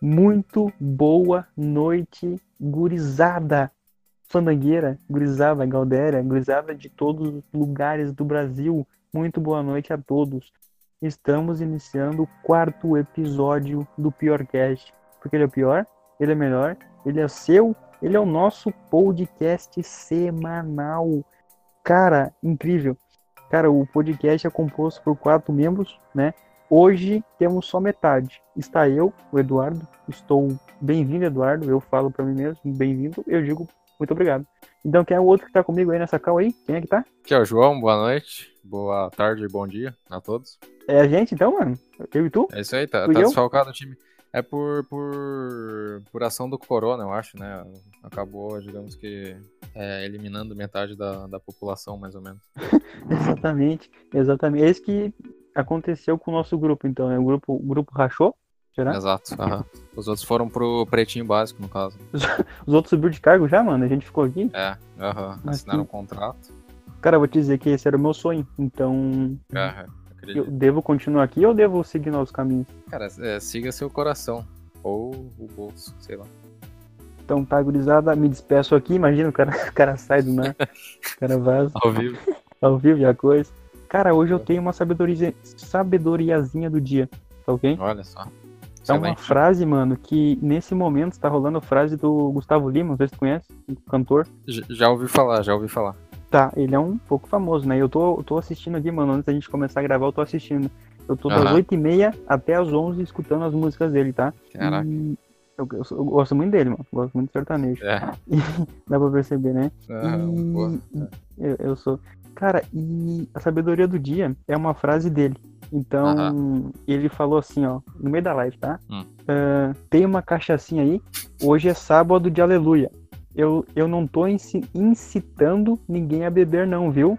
Muito boa noite, gurizada. Fandangueira, gurizada, galdéria, gurizada de todos os lugares do Brasil. Muito boa noite a todos. Estamos iniciando o quarto episódio do Piorcast. Porque ele é o pior, ele é melhor, ele é seu, ele é o nosso podcast semanal. Cara, incrível. Cara, o podcast é composto por quatro membros, né? Hoje temos só metade. Está eu, o Eduardo. Estou bem-vindo, Eduardo. Eu falo para mim mesmo, bem-vindo. Eu digo muito obrigado. Então, quem é o outro que tá comigo aí nessa cal aí? Quem é que tá? Aqui é o João, boa noite, boa tarde e bom dia a todos. É a gente então, mano? Eu e tu? É isso aí, tá, Tu tá desfalcado o time. É por, por, por ação do Corona, eu acho, né? Acabou, digamos que, é, eliminando metade da, da população, mais ou menos. Exatamente, exatamente. É isso que aconteceu com o nosso grupo, então, né? O grupo, o grupo rachou, será? Exato. Os outros foram pro pretinho básico, no caso. Os outros subiram de cargo já, mano. A gente ficou aqui. É. Mas assinaram um que- contrato. Cara, eu vou te dizer que esse era o meu sonho. Então, É, eu acredito. devo continuar aqui ou devo seguir novos caminhos? Cara, é, siga seu coração. Ou o bolso, sei lá. Então, tá, gurizada, me despeço aqui. Imagina, o cara, o cara sai do nada, o cara vaza. Ao vivo. ao vivo e a coisa. Cara, hoje eu tenho uma sabedoria, sabedoriazinha do dia, tá ok? Olha só. É uma Excelente. frase, mano, que nesse momento está rolando a frase do Gustavo Lima, não sei se tu conhece, cantor. Já ouvi falar, já ouvi falar. Tá, ele é um pouco famoso, né? Eu tô, eu tô assistindo aqui, mano, antes da gente começar a gravar, eu tô assistindo. Eu tô das Aham. 8h30 até as 11 escutando as músicas dele, tá? Caraca. E eu, eu, eu gosto muito dele, mano. Gosto muito de sertanejo. É. Dá pra perceber, né? Ah, E-. Eu, eu sou. Cara, e a sabedoria do dia é uma frase dele. Então, ele falou assim, ó, no meio da live, tá? Hum. Ah, tem uma cachaçinha aí, hoje é sábado de aleluia. Eu, eu não tô inci- incitando ninguém a beber, não, viu?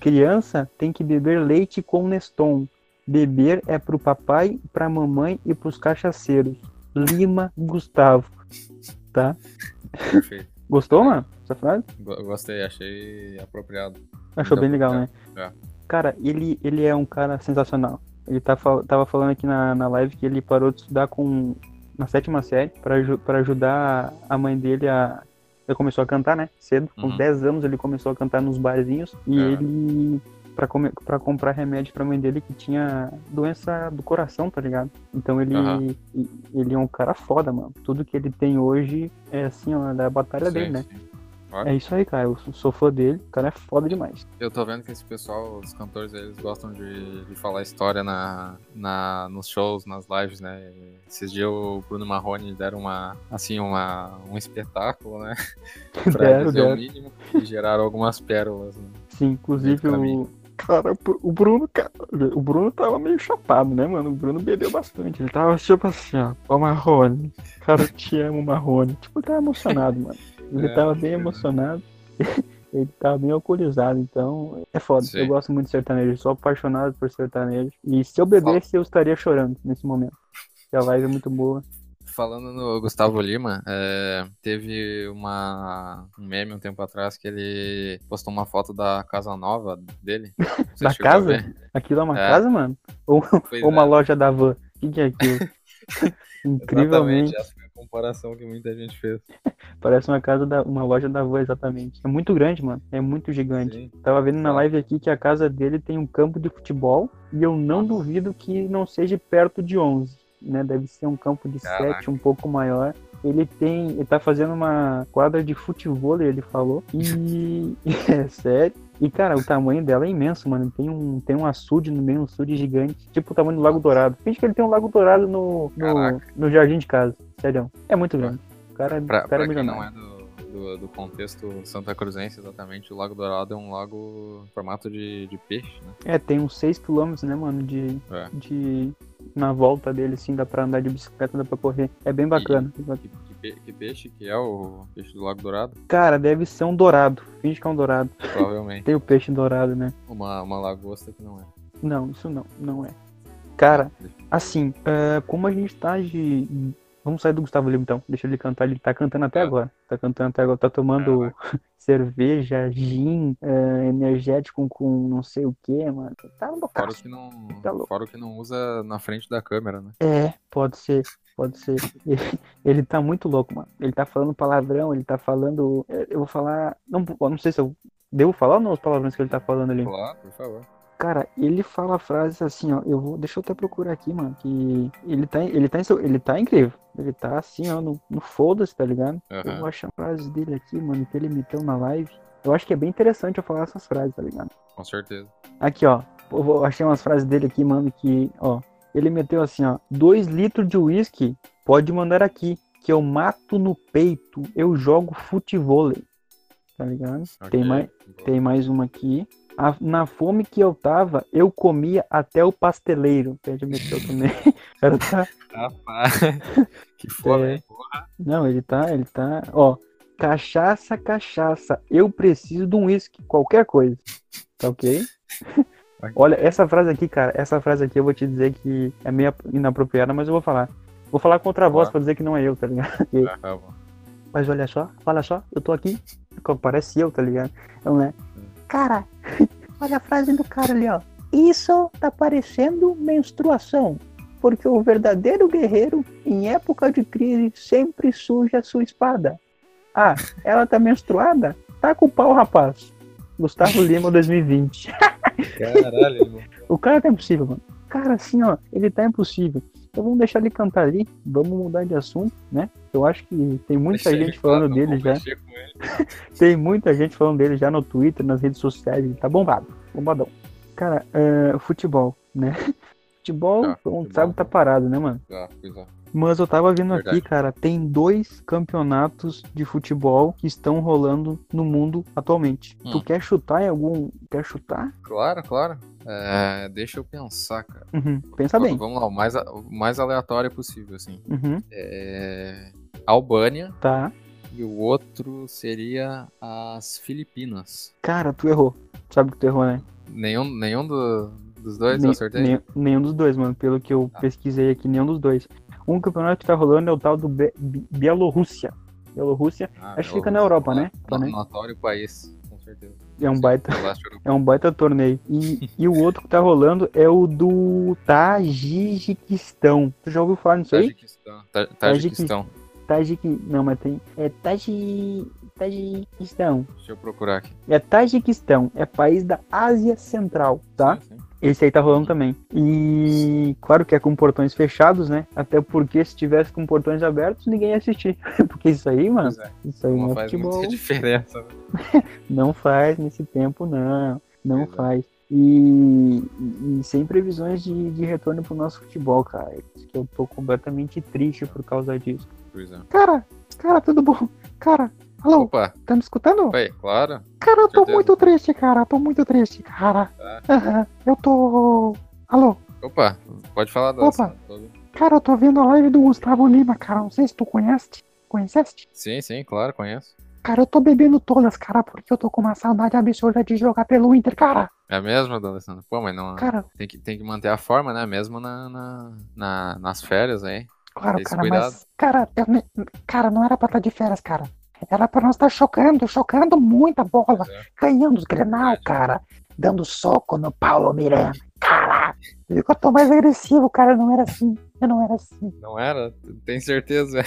Criança tem que beber leite com Neston. Beber é pro papai, pra mamãe e pros cachaceiros. Lima Gustavo. Tá? Perfeito. Gostou, mano? Gostei, achei apropriado. Achou bem legal, né? é. Cara, ele, ele é um cara sensacional. Ele tá, tava falando aqui na, na live que ele parou de estudar com na sétima série pra ajudar a mãe dele a. Ele começou a cantar, né? Cedo. Com Uhum. 10 anos ele começou a cantar nos barzinhos. E É. ele. Pra, come, pra comprar remédio pra mãe dele que tinha doença do coração, tá ligado? Então ele. E- Ele é um cara foda, mano. Tudo que ele tem hoje é assim, ó, da batalha Sim, dele, né? sim. Olha, É isso aí, cara. Eu sou- fã dele. O cara é foda demais. Eu tô vendo que esse pessoal, os cantores, eles gostam de, de falar história na, na, nos shows, nas lives, né? Esses dias o Bruno Marrone deram uma, assim, uma, um espetáculo, né? Pra Deram, dizer o deram. mínimo e geraram algumas pérolas, né? Sim, inclusive o. Cara, o Bruno, cara, o Bruno tava meio chapado, né, mano? O Bruno bebeu bastante. Ele tava tipo assim, ó, ó, Marrone. Cara, eu te amo, Marrone. Tipo, ele tava emocionado, mano. Ele É, tava bem emocionado. Ele tava bem alcoolizado, então é foda. Sim. Eu gosto muito de sertanejo, sou apaixonado por sertanejo. E se eu bebesse, eu estaria chorando nesse momento. A live é muito boa. Falando no Gustavo Lima, é, teve uma, um meme um tempo atrás que ele postou uma foto da casa nova dele. Da casa? Aquilo é uma É. casa, mano? Ou, ou uma é. loja da van? O que, que é aquilo? Incrivelmente. Exatamente, comparação que muita gente fez. Parece uma casa da uma loja da avó, exatamente. É muito grande, mano. É muito gigante. Sim. Tava vendo na live aqui que a casa dele tem um campo de futebol e eu não duvido que não seja perto de 11, né? Deve ser um campo de Caraca. 7, um pouco maior. Ele tem, ele tá fazendo uma quadra de futebol, ele falou. E é sério. E cara, o tamanho dela é imenso, mano. Tem um tem um açude no meio, um açude gigante, tipo o tamanho do Lago Dourado. Finge que ele tem um Lago Dourado no no, no jardim de casa. Sério. É muito grande. O cara, o Pra, cara é milionário. não é do, do, do contexto Santa Cruzense, exatamente, o Lago Dourado é um lago em formato de, de peixe, né? É, tem uns 6 km, né, mano, de, É. de... Na volta dele, assim, dá pra andar de bicicleta, dá pra correr. É bem bacana. Que, que pe- que peixe que é o peixe do Lago Dourado? Cara, deve ser um dourado. Finge que é um dourado. Provavelmente. Tem o peixe dourado, né? Uma, uma lagosta que não é. Não, isso não, não é. Cara, assim, é, como a gente tá de... Vamos sair do Gustavo Lima, então. Deixa ele cantar. Ele tá cantando até É. agora. Tá cantando até agora. Tá tomando cerveja, gin, é, energético com não sei o que, mano. Tá Fora o que não, Tá louco. fora o que não usa na frente da câmera, né? É, pode ser. Pode ser. Ele, ele tá muito louco, mano. Ele tá falando palavrão, ele tá falando. Eu vou falar. Não, eu não sei se eu devo falar ou não os palavrões que ele tá falando ali. Claro, por favor. Cara, ele fala frases assim, ó. Eu vou. Deixa eu até procurar aqui, mano. Que ele tá, ele tá, ele tá incrível. Ele tá assim, ó, no, no foda-se, tá ligado? Eu Aham. vou achar frases dele aqui, mano, que ele meteu na live. Eu acho que é bem interessante eu falar essas frases, tá ligado? Com certeza. Aqui, ó. Eu achei umas frases dele aqui, mano, que, ó. Ele meteu assim, ó. Dois litros de uísque, pode mandar aqui. Que eu mato no peito, eu jogo futevôlei. Tá ligado? Tem Ok. mais, tem mais uma aqui. A- na fome que eu tava, eu comia até o pasteleiro. Ele meteu também. O cara tá. Rapaz, que foda, É. Porra. Não, ele tá, ele tá. Ó. Cachaça, cachaça. Eu preciso de um uísque, qualquer coisa. Tá ok? Olha, essa frase aqui, cara, essa frase aqui eu vou te dizer que é meio inapropriada, mas eu vou falar. Vou falar com outra voz pra dizer que não é eu, tá ligado? Ah, tá. Mas olha só, olha só, eu tô aqui. Parece eu, tá ligado? Não é? Cara, olha a frase do cara ali, ó. Isso tá parecendo menstruação. Porque o verdadeiro guerreiro, em época de crise, sempre suja a sua espada. Ah, ela tá menstruada? Tá com o pau, rapaz. Gustavo Lima 2020. Caralho. O cara tá impossível, mano. Cara, assim, ó, ele tá impossível. Então vamos deixar ele cantar ali, vamos mudar de assunto, né? Eu acho que tem muita Deixa gente ele falando falar, dele já. Tem muita gente falando dele já no Twitter, nas redes sociais. Ele tá bombado, bombadão. Cara, é, futebol, né? Futebol, Tá, futebol. sabe, tá parado, né, mano? Pois é. Mas eu tava vendo Verdade. aqui, cara, tem dois campeonatos de futebol que estão rolando no mundo atualmente. Hum. Tu quer chutar em algum. Quer chutar? Claro, claro. É, deixa eu pensar, cara. Uhum. Pensa bem. Vamos lá, o mais, o mais aleatório possível, assim. Uhum. É, Albânia Tá. e o outro seria as Filipinas. Cara, tu errou. Sabe que tu errou, né? Nenhum, nenhum do- dos dois Nem- eu acertei? nem- nenhum dos dois, mano. Pelo que eu Tá. pesquisei aqui, nenhum dos dois. Um campeonato que tá rolando é o tal do Be Bielorrússia. Bielorrússia Ah, acho que fica na Europa, né? Tá, né? Notório país, com certeza. é um baita, é um baita torneio. E, e o outro que tá rolando é o do Tajiquistão. Tu já ouviu falar nisso aí? Tajiquistão. Ta- Tajiquistão. Tajik... Não, mas tem. É Taji... Tajiquistão. Deixa eu procurar aqui. É Tajiquistão. É país da Ásia Central, tá? Sim, sim. Esse aí tá rolando também. E claro que é com portões fechados, né? Até porque se tivesse com portões abertos, ninguém ia assistir. porque isso aí, mano, é, isso aí não não é faz futebol. muita diferença. né? Não faz nesse tempo, não. Não é. faz. E, e sem previsões de, de retorno pro nosso futebol, cara. Eu tô completamente triste por causa disso. Pois é. Cara, cara, tudo bom? Cara, alô, Opa, tá me escutando? oi, claro. Cara, eu tô certeza. muito triste, cara. Tô muito triste, cara. Tá. Eu tô. Alô? Opa, pode falar, Opa. Tô ouvindo. Cara, eu tô vendo a live do Gustavo Lima, cara. Não sei se tu conhece. Conheceste? Sim, sim, claro, conheço. Cara, eu tô bebendo todas, cara, porque eu tô com uma saudade absurda de jogar pelo Inter, cara. É mesmo, Alessandro? Pô, mas não. Cara, Tem que, tem que manter a forma, né? Mesmo na, na, na- nas férias aí. claro, Esse cara, cuidado. mas. Cara, eu cara, não era pra estar de férias, cara. Era pra nós estar chocando, chocando muita bola. É. Ganhando os Grenal, cara. Dando soco no Paulo Miranda. Cara, viu que eu tô mais agressivo, cara. Não era assim. Eu não era assim. Não era? Tem certeza?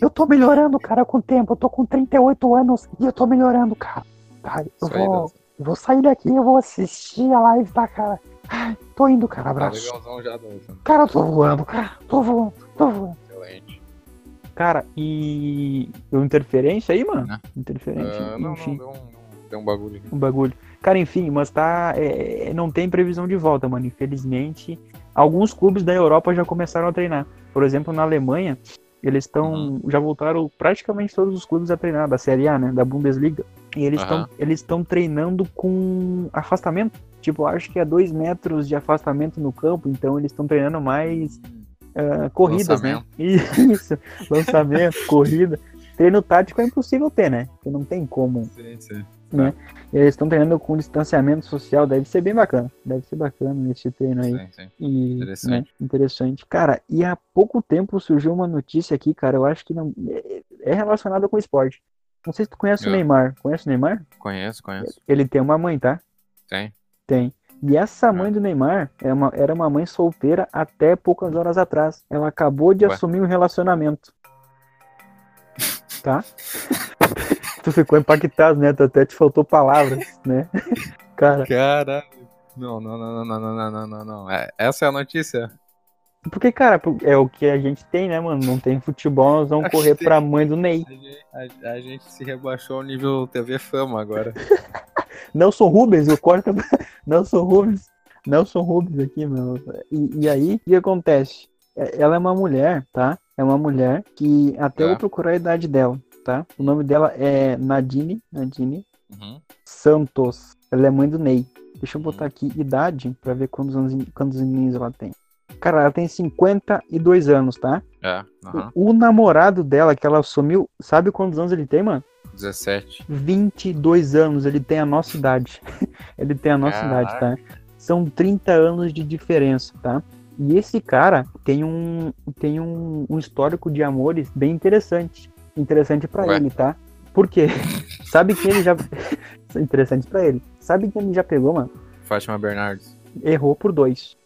Eu tô melhorando, cara, com o tempo. Eu tô com 38 anos e eu tô melhorando, cara. Tá, eu Isso aí, vou. Eu vou sair daqui, eu vou assistir a live, tá, cara? Ai, tô indo, cara, Tá abraço. legalzão já. Cara, eu tô voando, cara, tô voando, tô voando. Cara, e. Deu interferência aí, mano? Né? Interferência, Ah, não, enfim, não, deu um, deu um bagulho aqui. um bagulho. Cara, enfim, mas tá. é, não tem previsão de volta, mano. Infelizmente. Alguns clubes da Europa já começaram a treinar. Por exemplo, na Alemanha, eles estão. Uhum. Já voltaram praticamente todos os clubes a treinar, da Série A, né? Da Bundesliga. E eles estão Aham. eles estão treinando com afastamento. Tipo, acho que é dois metros de afastamento no campo, então eles estão treinando mais ah, corridas, né? Isso, lançamento, corrida. Treino tático é impossível ter, né? Porque não tem como. Sim, sim. Eles estão treinando com distanciamento social, deve ser bem bacana. Deve ser bacana esse treino aí. Sim, sim. E, Interessante. né, interessante. Cara, e há pouco tempo surgiu uma notícia aqui, cara, eu acho que não é- é relacionada com esporte. Não sei se tu conhece o É. Neymar. Conhece o Neymar? Conheço, conheço. Ele tem uma mãe, tá? Tem. Tem. E essa mãe do Neymar é uma- era uma mãe solteira até poucas horas atrás. Ela acabou de Ué. assumir um relacionamento. Tá? tu ficou impactado, né? Tu até te faltou palavras, né? Cara, Caralho. Não, não, não, não, não, não, não, não, não. É, essa é a notícia? Porque, cara, é o que a gente tem, né, mano? Não tem futebol, nós vamos correr pra mãe do Ney. A gente, a- a gente se rebaixou ao nível TV Fama agora. Nelson Rubens, eu corto. Nelson Rubens. Nelson Rubens aqui, meu. E, e aí, o que acontece? É- Ela é uma mulher, tá? É uma mulher que até eu Tá. vou procurar a idade dela, tá? O nome dela é Nadine, Nadine Uhum. Santos. Ela é mãe do Ney. Deixa eu botar aqui idade pra ver quantos anos, quantos aninhos ela tem. Cara, ela tem 52 anos, tá? É, aham. O namorado dela, que ela assumiu, sabe quantos anos ele tem, mano? 17. 22 anos, ele tem a nossa idade. ele tem a nossa Caraca. idade, tá? São 30 anos de diferença, tá? E esse cara tem um, tem um, um histórico de amores bem interessante. Interessante pra Ué? ele, tá? Por quê? Sabe quem ele já. interessante pra ele. Sabe quem ele já pegou, mano? Fátima Bernardes. Errou por dois.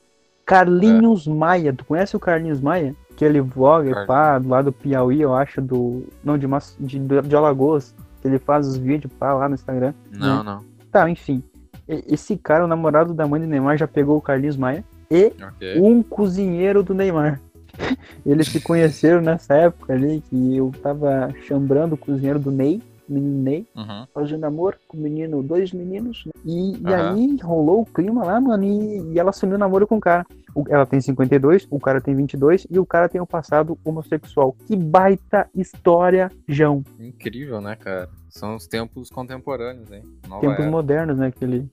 Carlinhos Maia. Tu conhece o Carlinhos Maia? Aquele vlogger, Carlinhos. pá, lá do Piauí, eu acho, do. Não, de, Mas- de, de Alagoas. Que ele faz os vídeos, pá, lá no Instagram. Não, não. Tá, enfim. Esse cara, o namorado da mãe do Neymar, já pegou o Carlinhos Maia e Ok. um cozinheiro do Neymar. Eles se conheceram nessa época ali, que eu tava chambrando o cozinheiro do Ney, o menino Ney, Uhum. fazendo amor com o menino, dois meninos. né? E, e Aham. aí rolou o clima lá, mano, e, e ela assumiu namoro com o cara. O- ela tem 52, o cara tem 22 e o cara tem um passado homossexual. Que baita história, João. Incrível, né, cara? São os tempos contemporâneos, hein? Nova Tempos era. modernos, né? Aquele.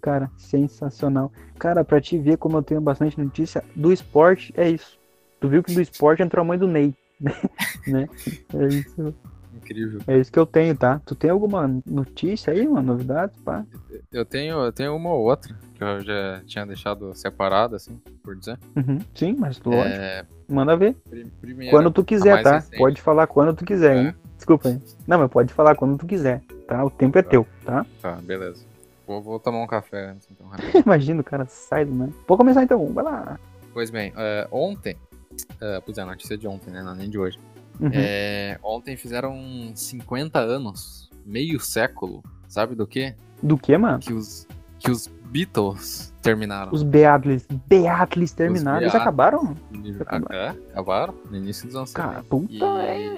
Cara, sensacional. Cara, pra te ver como eu tenho bastante notícia, do esporte é isso. Tu viu que do esporte entrou a mãe do Ney, né? É isso, Incrível. é isso que eu tenho, tá? Tu tem alguma notícia aí, uma novidade, pá? Eu tenho, eu tenho uma ou outra que eu já tinha deixado separada, assim, por dizer. Uhum, Sim, mas lógico. É, Manda ver. pri- primeira, Quando tu quiser, tá? recente. Pode falar quando tu quiser, É. hein? Desculpa aí. Não, mas pode falar quando tu quiser, tá? O tempo é teu, tá? Tá, beleza. Vou, vou tomar um café antes, então. Imagina o cara sai do nada. Vou começar então, vai lá. pois bem, é, ontem. é, pois é, a notícia de ontem, né? Não, nem de hoje. Uhum. É, ontem fizeram 50 anos, meio século. Sabe do quê? Do que, mano? Que os, que os Beatles terminaram. Os Beatles. Beatles terminaram. Eles Beatles. acabaram? Ah, é, acabaram no início dos anos 70. Cara, puta E-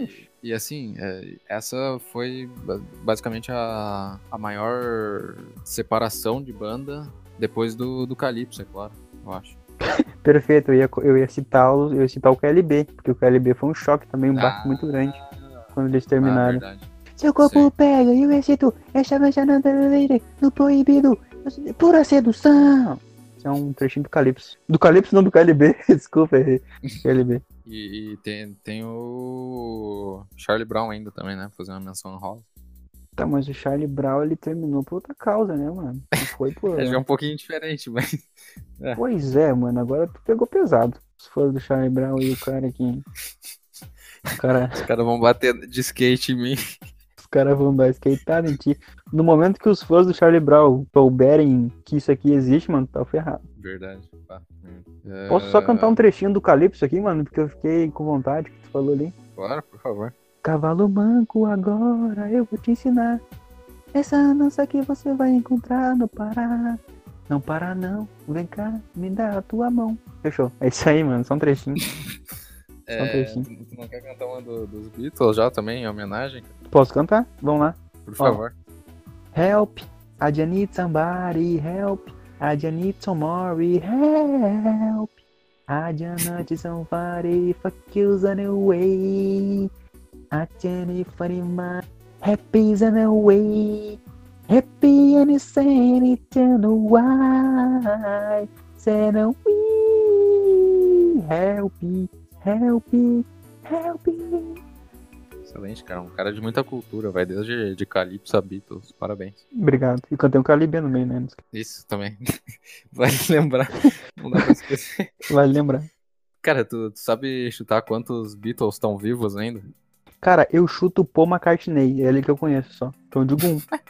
é. E assim, é, essa foi ba- basicamente a, a maior separação de banda depois do, do Calypso, é claro, eu acho. Perfeito, eu ia, eu ia citar o, eu ia citar o KLB, porque o KLB foi um choque também, um baque Ah, muito grande quando eles Ah, terminaram. verdade. Seu corpo Sim. pega e eu excito esta manchada no proibido, pura sedução. Isso é um trechinho do Calypso. Do Calypso, não do KLB, desculpa, errei. KLB. E, e tem, tem o Charlie Brown ainda também, né? Fazer uma menção honrosa. Tá, mas o Charlie Brown, ele terminou por outra causa, né, mano? Não foi por... É já um pouquinho diferente, mas. Pois é, mano, agora tu pegou pesado. Se for do Charlie Brown e o cara aqui... O cara... Os caras vão bater de skate em mim. Os caras vão dar skateada em ti. No momento que os fãs do Charlie Brown souberem que isso aqui existe, mano, tá ferrado. Verdade. pá. É, Posso só cantar um trechinho do Calypso aqui, mano? Porque eu fiquei com vontade que tu falou ali. Claro, por favor. Cavalo manco, agora eu vou te ensinar. Essa dança que você vai encontrar no Pará. Não para não, vem cá, me dá a tua mão. Fechou. É isso aí, mano, só um trechinho. É, um trechinho. tu, tu não quer cantar uma do- dos Beatles já também, em homenagem? Posso cantar? Vamos lá. Por Ó. favor. Help, I just need somebody, help, I just need somebody, help. I just need somebody, fuck you's on need funny my happy's on the way. Happy and insane, eternal why. Said we help, help, help. Excelente, cara. Um cara de muita cultura, vai desde de Calypso a Beatles. Parabéns. Obrigado. E cantei um calibre no meio, né? Isso também. Vai lembrar. Não dá pra esquecer. Vai lembrar. Cara, tu, tu sabe chutar quantos Beatles estão vivos ainda? Cara, eu chuto o Paul McCartney, é ele que eu conheço só. Então digo um.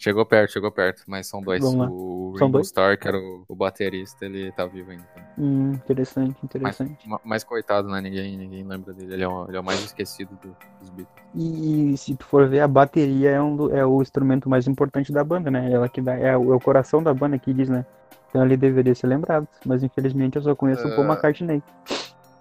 Chegou perto, chegou perto, mas são dois. O Ringo? Starr, que era o, o baterista, ele tá vivo ainda. Hum, interessante, Mas, interessante. ma- mas coitado, né? Ninguém, ninguém lembra dele. Ele é o, ele é o mais esquecido do- dos Beatles. E se tu for ver, a bateria é, um do- é o instrumento mais importante da banda, né? Ela que dá, é, o, é o coração da banda que diz, né? Então ele deveria ser lembrado. Mas infelizmente eu só conheço o Paul É. McCartney.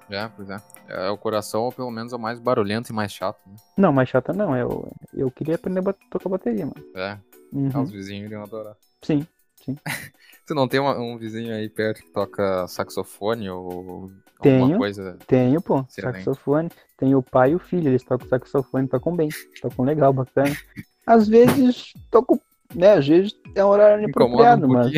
É, pois é. É o coração, ou pelo menos é o mais barulhento e mais chato, né? Não, mais chata não. Eu, eu queria aprender a tocar bateria, mano. É, Uhum. ah, os vizinhos iriam adorar. Sim. Tu não tem uma- um vizinho aí perto que toca saxofone ou Tenho. alguma coisa? Tenho, pô, Excelente. saxofone. Tem o pai e o filho, eles tocam saxofone, tocam bem. Tocam legal, bacana. Às vezes tocam, né? Às vezes é um horário inapropriado, um mas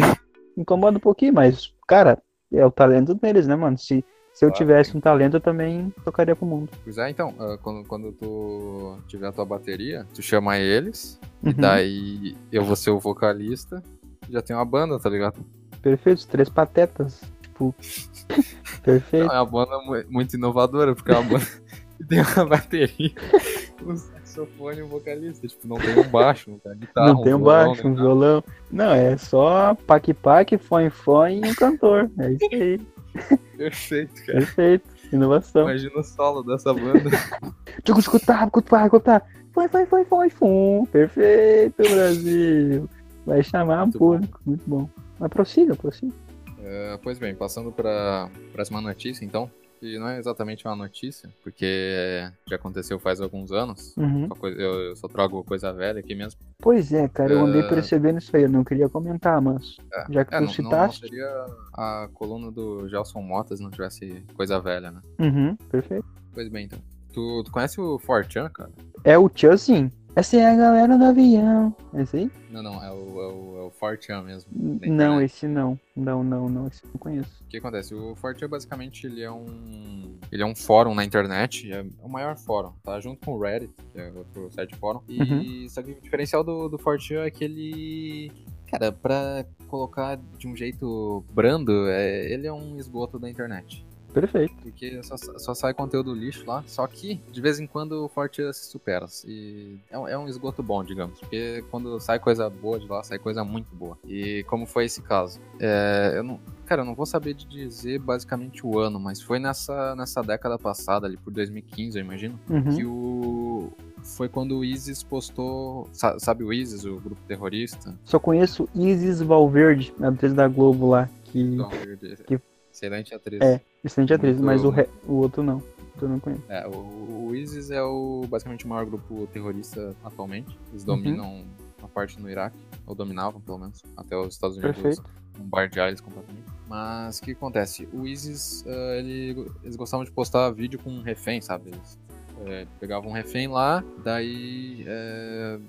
incomoda um pouquinho, mas, cara, é o talento deles, né, mano? Se, se eu tivesse um talento, eu também tocaria pro mundo. Pois é, então, ah, quando, quando tu tiver a tua bateria, tu chama eles, e Uhum. daí eu vou ser o vocalista, já tem uma banda, tá ligado? Perfeito, os três patetas. Tipo. Perfeito. Não, é uma banda mu- muito inovadora, porque é uma banda que tem uma bateria, um saxofone e um vocalista. Tipo, não tem um baixo, não tem guitarra, não tem um violão, baixo, um violão. Não, é só pac-pac, fone-fone e um cantor. É isso aí. Perfeito, cara. Perfeito. Inovação. Imagina o solo dessa banda. Tchucu, escutar, escutar, escutar. Foi, foi, foi, foi, fum. Perfeito, Brasil. Vai chamar um Muito bom. público. Muito bom. Mas prossiga, prossiga. Ah, pois bem, passando para próxima notícia, então, que não é exatamente uma notícia, porque já aconteceu faz alguns anos. Uhum. Só coisa- eu, eu só trago coisa velha aqui mesmo. Pois é, cara, eu andei É. percebendo isso aí. Eu não queria comentar, mas É, já que É, tu não, não, não citaste. seria a coluna do Gelson Motas se não tivesse coisa velha, né? Uhum, perfeito. Pois bem, então. Tu, tu conhece o Fortran, cara? É o Tchan, sim. Essa é a galera do avião. É esse aí? Não, não, é o, é o, é o Fortran mesmo. Não, esse não. Não, não, não. Esse eu não conheço. O que acontece? O Fortran, basicamente, ele é um... Ele é um fórum na internet, é o maior fórum, tá? Junto com o Reddit, que é outro site fórum. E Uhum. só que o diferencial do, do Fortran é que ele... Cara, pra colocar de um jeito brando, é, ele é um esgoto da internet. Perfeito. Porque só, só sai conteúdo lixo lá. Só que, de vez em quando, o Forte se supera. E é, um- é um esgoto bom, digamos. Porque quando sai coisa boa de lá, sai coisa muito boa. E como foi esse caso? É, eu não, cara, eu não vou saber de dizer basicamente o ano, mas foi nessa, nessa década passada, ali por 2015, eu imagino, Uhum. que o. Foi quando o ISIS postou. sa- Sabe o ISIS, o grupo terrorista? Só conheço Isis Valverde, a atriz da Globo lá. Que. Então, Que- Excelente atriz. É. Excelente atriz, Muito- mas o, re- o outro não. Eu não conheço. É, o, o ISIS é o, basicamente o maior grupo terrorista atualmente. Uhum. Eles dominam a parte no Iraque, ou dominavam pelo menos, até os Estados Unidos Perfeito. bombardear eles completamente. Mas o que acontece? O ISIS, eh, ele- eles gostavam de postar vídeo com um refém, sabe? Eles eh, pegavam um refém lá, daí, eh,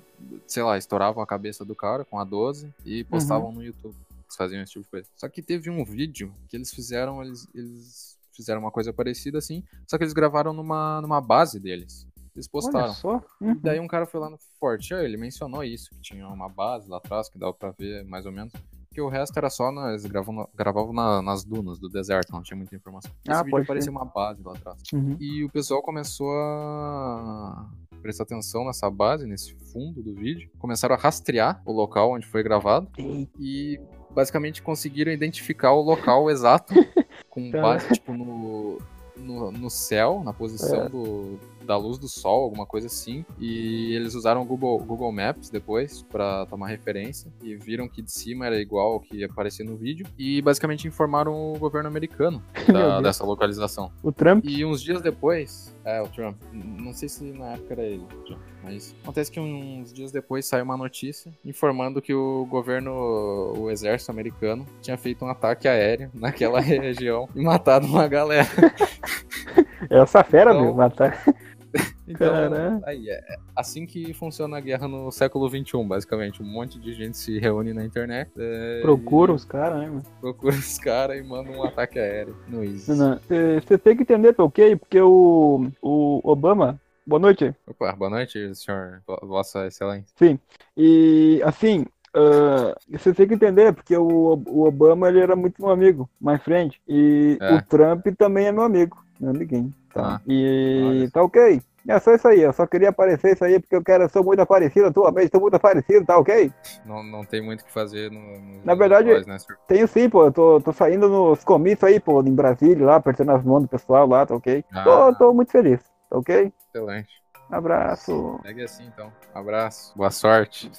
sei lá, estouravam a cabeça do cara com a 12 e postavam no YouTube. Eles faziam esse tipo de coisa. Só que teve um vídeo que eles fizeram, eles, eles fizeram uma coisa parecida assim, só que eles gravaram numa, numa base deles. Eles postaram. E Uhum. daí um cara foi lá no Forte, ele mencionou isso, que tinha uma base lá atrás, que dava pra ver mais ou menos. Que o resto era só, na, eles gravavam, gravavam na- nas dunas do deserto, não tinha muita informação. Esse Ah, vídeo parecia uma base lá atrás. Uhum. E o pessoal começou a prestar atenção nessa base, nesse fundo do vídeo. Começaram a rastrear o local onde foi gravado e basicamente conseguiram identificar o local exato com Cara. base tipo no, no, no céu, na posição É. do, da luz do sol, alguma coisa assim. E eles usaram o Google, Google Maps depois pra tomar referência e viram que de cima era igual ao que aparecia no vídeo e basicamente informaram o governo americano da- dessa localização. O Trump. E uns dias depois, é, o Trump, não sei se na época era ele, mas acontece que uns dias depois saiu uma notícia informando que o governo, o exército americano, tinha feito um ataque aéreo naquela região e matado uma galera. É essa fera, Então- meu. Matar. Então, Caramba. aí, é assim que funciona a guerra no século XXI, basicamente. Um monte de gente se reúne na internet. é, Procura e os caras, né, mano? Procura os caras e manda um ataque aéreo no ISIS. Você tem que entender, ok? Porque o, o Obama. Boa noite. Opa, boa noite, senhor, vo- vossa excelência. Sim. E, assim, ah, você tem que entender, porque o, o Obama ele era muito meu amigo, my friend. E É. o Trump também é meu amigo, meu amiguinho. Tá? Ah, e olha. tá ok. É só isso aí, eu só queria aparecer isso aí porque eu quero, eu sou muito aparecido atualmente, sou muito aparecido, tá ok? Não, não tem muito o que fazer no, no Na verdade, Boys, né. Tenho sim, pô, eu tô, tô saindo nos comícios aí, pô, em Brasília, lá, apertando as mãos do pessoal lá, tá ok? Ah. Tô, tô muito feliz, tá ok? Excelente. Abraço. Segue assim então. Abraço. Boa sorte.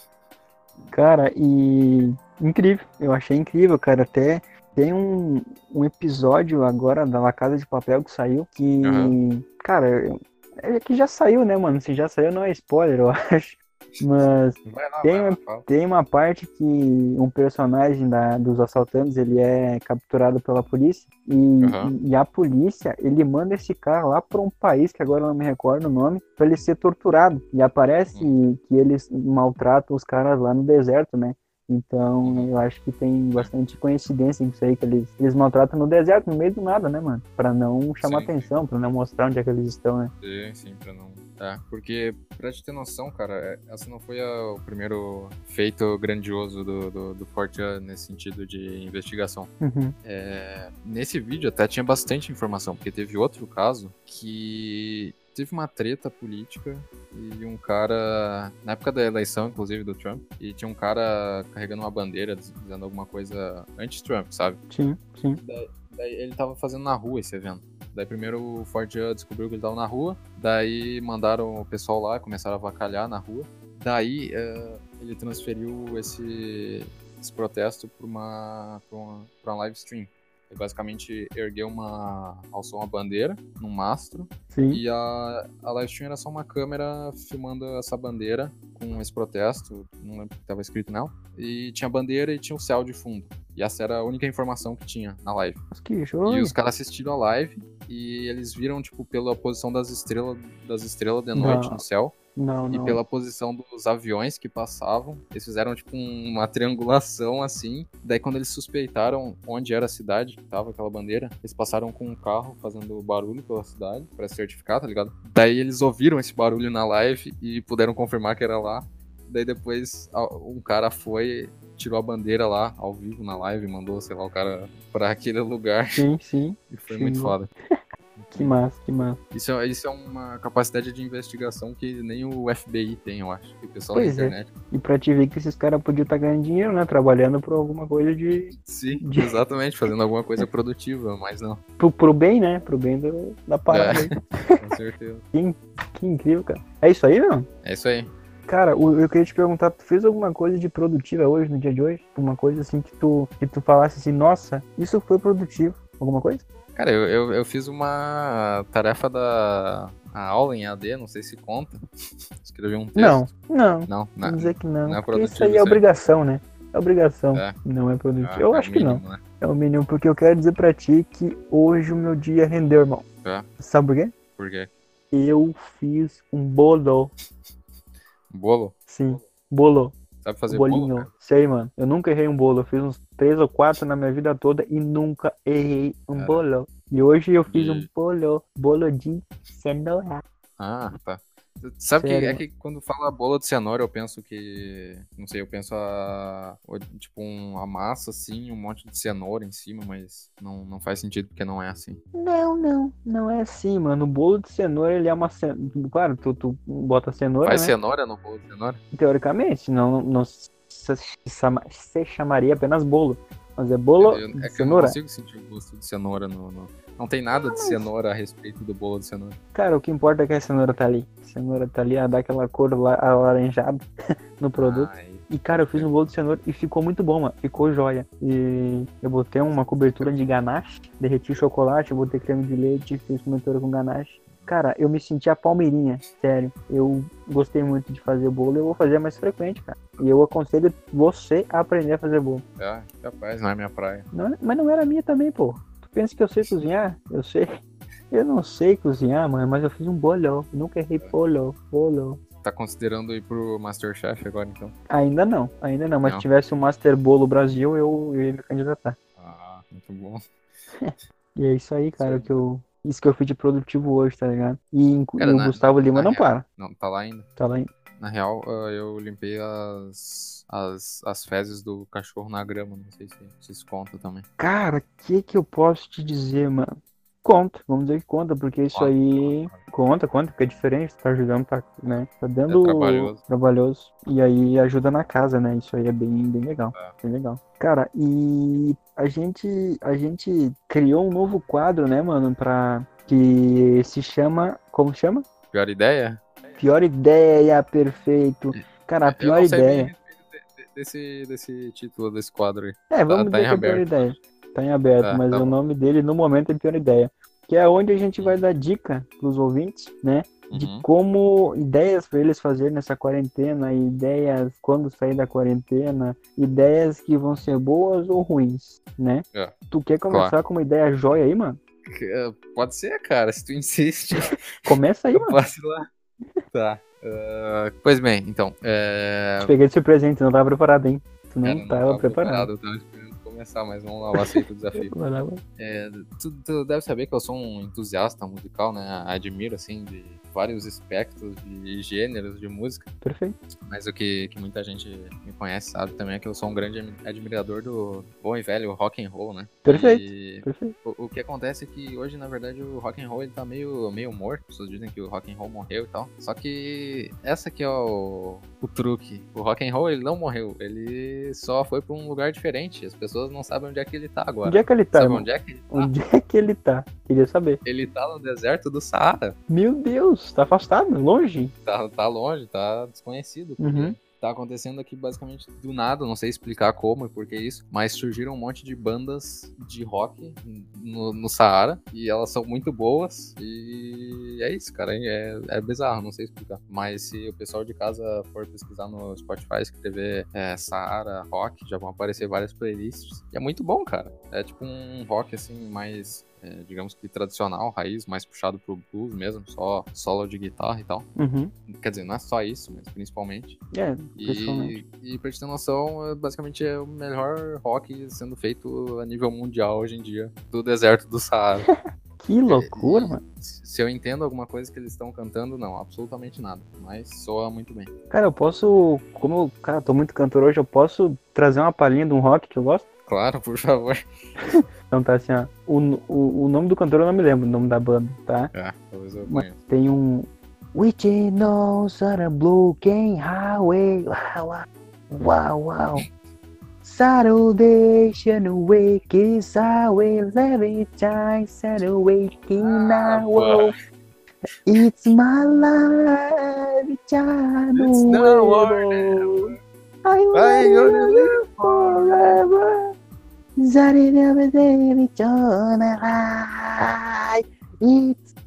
Cara, e incrível, eu achei incrível, cara. Até tem um, um episódio agora da La Casa de Papel que saiu que, Aham. cara, é que já saiu, né, mano? Se já saiu, não é spoiler, eu acho. Mas lá, Tem um- fala. tem uma parte que um personagem da, dos assaltantes ele é capturado pela polícia e, Aham. e a polícia ele manda esse cara lá para um país que agora eu não me recordo o nome para ele ser torturado e aparece que eles maltratam os caras lá no deserto, né? Então eu acho que tem bastante coincidência com isso aí que eles, eles maltratam no deserto no meio do nada, né, mano? Para não chamar Sim. atenção, para não mostrar onde é que eles estão, né? Sim, sim, pra não. É, porque, pra te ter noção, cara, é- essa não foi a- o primeiro feito grandioso do, do, do nesse sentido de investigação. Uhum. É, nesse vídeo até tinha bastante informação, porque teve outro caso que teve uma treta política e um cara, na época da eleição, inclusive, do Trump, e tinha um cara carregando uma bandeira diz- dizendo alguma coisa anti-Trump, sabe? Sim, sim. Daí ele tava fazendo na rua esse evento. Daí primeiro o Fortean descobriu que ele tava na rua, daí mandaram o pessoal lá, começaram a avacalhar na rua. Daí eh, ele transferiu esse, esse protesto para uma, pra uma, pra uma live stream. Basicamente ergueu uma, alçou uma bandeira num mastro Sim. e a, a live stream era só uma câmera filmando essa bandeira com esse protesto, não lembro o que estava escrito nela. E tinha a bandeira e tinha o céu de fundo. E essa era a única informação que tinha na live. Que. E os caras assistiram a live e eles viram, tipo, pela posição das estrelas das estrelas de noite Não. no céu Não, e não. pela posição dos aviões que passavam. Eles fizeram, tipo, um- uma triangulação assim. Daí, quando eles suspeitaram onde era a cidade que tava aquela bandeira, eles passaram com um carro fazendo barulho pela cidade pra certificar, tá ligado? Daí, eles ouviram esse barulho na live e puderam confirmar que era lá. Daí, depois, um cara foi. Tirou a bandeira lá, ao vivo, na live, mandou, sei lá, o cara pra aquele lugar. Sim, sim. E foi Sim. muito foda. Que massa, que massa. Isso é, isso é uma capacidade de investigação que nem o FBI tem, eu acho. E o pessoal Pois da é. internet. E pra te ver que esses caras podiam estar ganhando dinheiro, né? Trabalhando por alguma coisa de. Sim, De- exatamente, fazendo alguma coisa produtiva, mas não, Pro, pro bem, né? Pro bem do- da parada. É. com certeza. Que incrível, cara. É isso aí, não? É isso aí. Cara, eu queria te perguntar, tu fez alguma coisa de produtiva hoje, no dia de hoje? Uma coisa assim que tu, que tu falasse assim, nossa, isso foi produtivo. Alguma coisa? Cara, eu, eu, eu fiz uma tarefa da aula em AD, não sei se conta. Escrevi um texto. Não, não. Não, Vou na, dizer que não. não é porque isso aí é obrigação, né? É obrigação. É. Não é produtivo. ah, eu é acho que não. mínimo, né? É o mínimo, porque eu quero dizer pra ti que hoje o meu dia rendeu, irmão. É. Sabe por quê? Por quê? Eu fiz um bolo. Bolo? Sim, bolo. Sabe fazer Bolinho. bolo? Sei, mano. Eu nunca errei um bolo. Eu fiz uns três ou quatro na minha vida toda e nunca errei um Cara. bolo. E hoje eu fiz E- um bolo. Bolo de cenoura. Ah, tá. Sabe que Sério? é que quando fala bolo de cenoura, eu penso que. Não sei, eu penso a. Tipo, um, a massa assim, um monte de cenoura em cima, mas não, não faz sentido porque não é assim. Não, não. Não é assim, mano. O bolo de cenoura, ele é uma cenoura. Claro, tu, tu bota cenoura, Faz né? cenoura no bolo de cenoura? Teoricamente, não, não se, chama- se chamaria apenas bolo. Mas é bolo Eu- de é que eu não cenoura. consigo sentir o gosto de cenoura no, no- Não tem nada de cenoura a respeito do bolo de cenoura. Cara, o que importa é que a cenoura tá ali. A cenoura tá ali, ela dá aquela cor la- alaranjada no produto. Ah, e- cara, eu fiz um bolo de cenoura e ficou muito bom, mano. Ficou joia. E eu botei uma cobertura de ganache, derreti chocolate, botei creme de leite, fiz cobertura com ganache. Cara, eu me senti a palmeirinha, sério. Eu gostei muito de fazer bolo e eu vou fazer mais frequente, cara. E eu aconselho você a aprender a fazer bolo. é, capaz, não é minha praia. Não é- mas não era minha também, pô. Pensa que eu sei cozinhar? Eu sei. Eu não sei cozinhar, mano, mas eu fiz um bolo. Nunca errei bolo, bolo. Tá considerando ir pro Masterchef agora, então? Ainda não, ainda não. Mas Não. se tivesse o Master Bolo Brasil, eu, eu ia me candidatar. Ah, muito bom. E é isso aí, cara, Sim. que eu. Isso que eu fiz de produtivo hoje, tá ligado? E, Cara, o na- Gustavo Lima na não real- para. Não, tá lá ainda. Tá lá em. Na real, ah, eu limpei as, as, as fezes do cachorro na grama. Não sei se, se isso conta também. Cara, o que que eu posso te dizer, mano? Conta, vamos dizer que conta, porque isso Conta, aí conta, conta, porque é diferente, tá ajudando, tá, né? Tá dando É trabalhoso. trabalhoso. E aí ajuda na casa, né? Isso aí é bem, bem legal. É. Bem legal. Cara, e a gente, a gente criou um novo quadro, né, mano, pra. que se chama. Como chama? Pior ideia? Pior ideia, perfeito. Cara, a pior ideia. desse, desse título, desse quadro aí. É, vamos tá dizer em que é pior ideia. Tá em aberto, Tá, mas tá o bom. nome dele no momento é pior ideia. Que é onde a gente vai dar dica pros ouvintes, né? De Uhum. como ideias para eles fazerem nessa quarentena, ideias quando sair da quarentena, ideias que vão ser boas ou ruins, né? É. Tu quer começar com uma ideia joia aí, mano? É, Pode ser, cara, se tu insiste. Começa aí, mano. posso lá. Tá. Ah, pois bem, então. É... Te peguei de surpresa, hein? Tu não tava preparado, hein? Tu não cara, eu tava preparado. Tava esperando começar, mas vamos lá, eu aceito o desafio. É, tu, tu deve saber que eu sou um entusiasta musical, né? Admiro, assim, de vários espectros de gêneros de música. Perfeito. Mas o que, que muita gente me conhece sabe também é que eu sou um grande admi- admirador do bom e velho rock and roll, né? Perfeito. E Perfeito. o, o que acontece é que hoje, na verdade, o rock and roll ele tá meio, meio morto. As pessoas dizem que o rock and roll morreu e tal. Só que essa que é o, o truque. O rock and roll ele não morreu. Ele só foi pra um lugar diferente. As pessoas não sabem onde é que ele tá agora. Onde é que ele tá, Sabe onde é que ele tá? Onde é que ele tá? Queria saber. Ele tá no deserto do Saara. Meu Deus, tá afastado, longe. Tá, tá longe, tá desconhecido. porque Uhum. Tá acontecendo aqui basicamente do nada, não sei explicar como e por que isso, mas surgiram um monte de bandas de rock no, no Saara e elas são muito boas e é isso, cara, é, é bizarro, não sei explicar. Mas se o pessoal de casa for pesquisar no Spotify, escrever é, Saara Rock, já vão aparecer várias playlists e é muito bom, cara. É tipo um rock assim mais é, digamos que tradicional, raiz, mais puxado pro blues mesmo, só solo de guitarra e tal. Uhum. Quer dizer, não é só isso, mas principalmente. É, principalmente. E, e pra te ter noção, é, basicamente é o melhor rock sendo feito a nível mundial hoje em dia, do deserto do Saara. Que loucura, mano. Se eu entendo alguma coisa que eles estão cantando, não, absolutamente nada. Mas soa muito bem. Cara, eu posso. Como eu, cara, tô muito cantor hoje, eu posso trazer uma palhinha de um rock que eu gosto? Claro, por favor. Então tá assim, ó. O, o, o nome do cantor eu não me lembro, o nome da banda, tá? É, talvez eu Mas conheça. tem um. Which knows on a broken highway. Wow, wow, wow. Saturday, away, kiss away, every time, Saturday, Ah, now. It's my life, child. It's no I gonna live forever.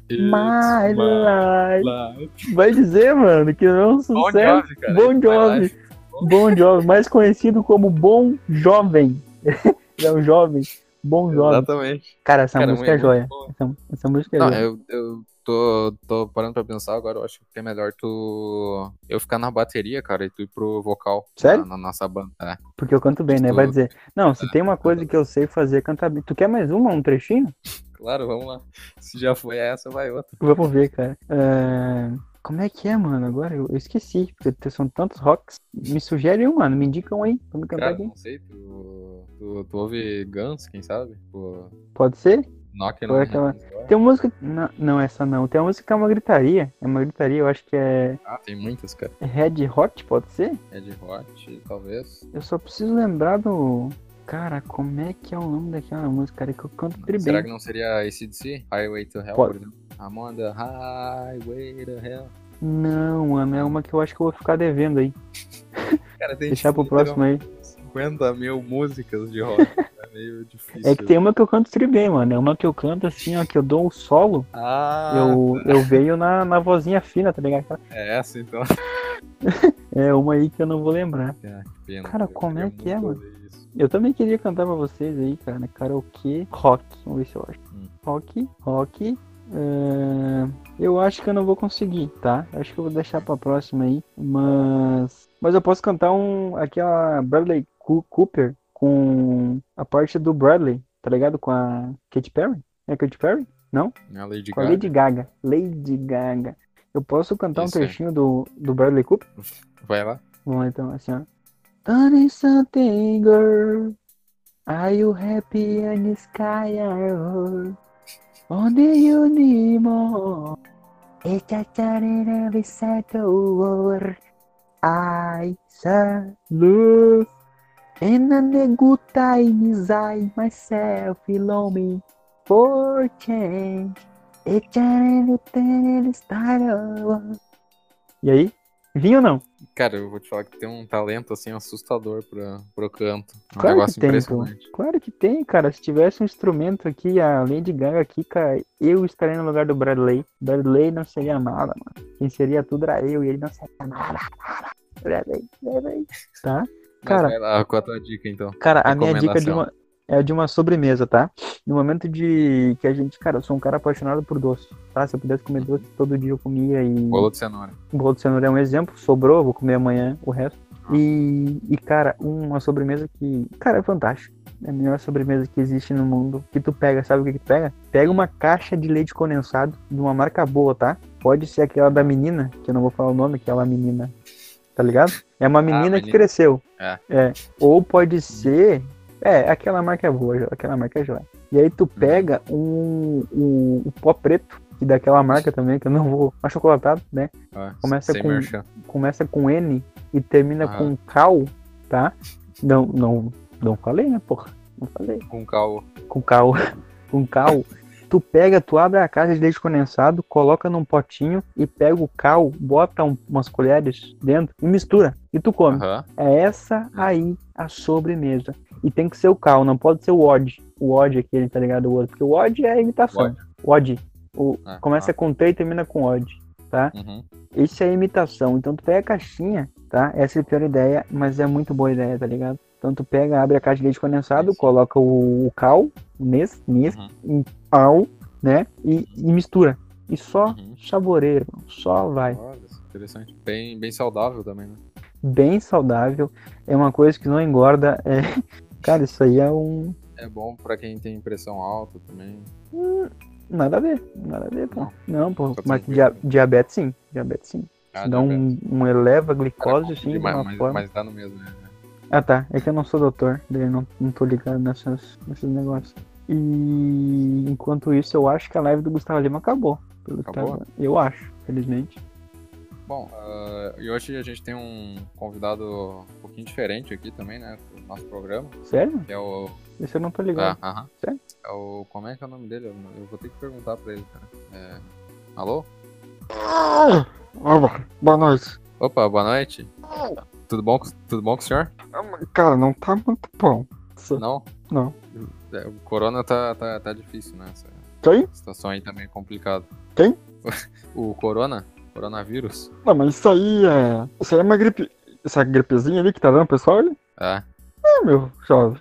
It's my life. life. Vai dizer, mano, que não é um Bon sucesso. Jovi. Bon Jovi. Bom Jovem, mais conhecido como Bom Jovem. Ele é um jovem. Bom Jovem. Exatamente. Cara, essa Cara, música é muito joia. Essa, essa música é Não, joia. eu, eu tô, tô parando pra pensar agora, eu acho que é melhor tu. Eu ficar na bateria, cara, e tu ir pro vocal. Sério? Na, na nossa banda. É. Porque eu canto bem, né? Tu- Vai dizer. Não, se É, tem uma coisa que eu sei fazer, é cantar bem. Tu quer mais uma, um trechinho? Claro, vamos lá. Se já foi essa, vai outra. Vamos ver, cara. É, Como é que é, mano? Agora eu, eu esqueci, porque são tantos rocks. Me sugere um, mano. Me indicam aí pra me cantar Cara, aqui. não sei, tu, tu, tu ouve Guns, quem sabe? Tipo, Pode ser? Knock on aquela-. Tem uma música. Não, não, essa não. Tem uma música que é uma gritaria. É uma gritaria, eu acho que é Ah, tem muitas, cara. Red Hot, pode ser? Red Hot, talvez. Eu só preciso lembrar do. Cara, como é que é o nome daquela música, cara, que eu canto tri Será que não seria ACDC? Highway to Hell, Pode. por exemplo? I'm on the highway to hell. Não, mano, é uma que eu acho que eu vou ficar devendo aí. Cara, Deixar pro próximo aí. 50 mil músicas de rock. é meio difícil. É que tem uma que eu canto bem, mano. É uma que eu canto assim, ó, que eu dou o solo. Ah, Eu, eu veio na, na vozinha fina, tá ligado? é essa então. É uma aí que eu não vou lembrar. Ah, que pena. Cara, como é que é, mano? isso. Eu também queria cantar pra vocês aí, cara. Karaokê rock. Vamos ver se eu acho. Hum. Rock, rock. é, Eu acho que eu não vou conseguir, tá? Acho que eu vou deixar pra próxima aí. Mas. Mas eu posso cantar um. Aquela Bradley Cu- Cooper com a parte do Bradley, tá ligado? Com a Katy Perry? É a Katy Perry? Não? É a Lady Com a Gaga. Lady Gaga. Lady Gaga. Eu posso cantar Isso um trechinho do, do Bradley Cooper? Vai lá. Vamos lá então, assim, ó. Tony something girl. Are you happy and the sky are all? Onde unimo e chacharina beside the war. I salute. And a the good times I myself me for change. E charina E aí? Vinha ou não? Cara, eu vou te falar que tem um talento assim assustador pra, pro canto. Um Claro negócio que tem, impressionante. Claro que tem, cara. Se tivesse um instrumento aqui, a Lady Gaga aqui, cara, eu estaria no lugar do Bradley. Bradley não seria nada, mano. Quem seria tudo era eu e ele não seria nada. Bradley, Bradley. Tá? Mas Cara, vai lá, qual a tua dica então? Cara, a minha dica é de uma, é de uma sobremesa, tá? No momento de que a gente, cara, eu sou um cara apaixonado por doce, tá? Se eu pudesse comer doce todo dia eu comia e Bolo de cenoura. bolo de cenoura é um exemplo, sobrou, vou comer amanhã o resto. E, e cara, uma sobremesa que, cara, é fantástica. É a melhor sobremesa que existe no mundo. Que tu pega, sabe o que que tu pega? Pega uma caixa de leite condensado de uma marca boa, tá? Pode ser aquela da menina, que eu não vou falar o nome, que é uma menina. Tá ligado? É uma menina que menina. cresceu. É. Ou pode ser. É, aquela marca é boa, aquela marca é joia. E aí tu pega um, um, um pó preto, que daquela marca também, que eu não vou. Achocolatado, né? Ó, Começa com- merchan. Começa com N e termina Ah. com cal, tá? Não, não, não falei, né, porra? Não falei. Com cal. Com cal. com cal. Tu pega, tu abre a caixa de leite condensado, coloca num potinho e pega o cal, bota um- umas colheres dentro e mistura. E tu come. Aham. É essa aí a sobremesa. E tem que ser o cal, não pode ser o odd. O odd aquele, tá ligado? O outro. Porque o odd é a imitação. O odd. O, Ah, começa ah. com T e termina com odd, tá? Uhum. Isso é imitação. Então tu pega a caixinha, tá? Essa é a pior ideia, mas é muito boa ideia, tá ligado? Então tu pega, abre a caixa de leite condensado, coloca o, o cal, nes, nes, Uhum. em pau, né? E, e mistura. E só Uhum. saboreia. Só vai. Olha, interessante. Bem, bem saudável também, né? Bem saudável. É uma coisa que não engorda. É... Cara, isso aí é um. É bom pra quem tem pressão alta também. Nada a ver. Nada a ver, pô. Não, pô. Tá Mas dia- diabetes sim. Diabetes sim. Ah, Dá um, um eleva a Cara, glicose, assim, de demais, uma mas, forma. mas dá no mesmo, né? Ah tá, é que eu não sou doutor, daí não, não tô ligado nessas, nesses negócios. E enquanto isso, eu acho que a live do Gustavo Lima acabou. pelo que Acabou? tava- Eu acho, felizmente. Bom, ah, e hoje a gente tem um convidado um pouquinho diferente aqui também, né? Do nosso programa, Sério? que é o. Isso eu não tô Ah, ligado. aham. Sério? É o. Como é que é o nome dele? Eu, eu vou ter que perguntar pra ele, cara. É, Alô? boa noite. Opa, boa noite. Tudo bom, com- tudo bom com o senhor? Cara, não tá muito bom. Não? Não. É, o corona tá, tá, tá difícil, né? Essa Quem? situação aí tá meio complicada. Quem? O corona? Coronavírus? Não, mas isso aí é. Isso aí é uma gripe. Essa gripezinha ali que tá dando o pessoal ali? É. É, meu, jovem.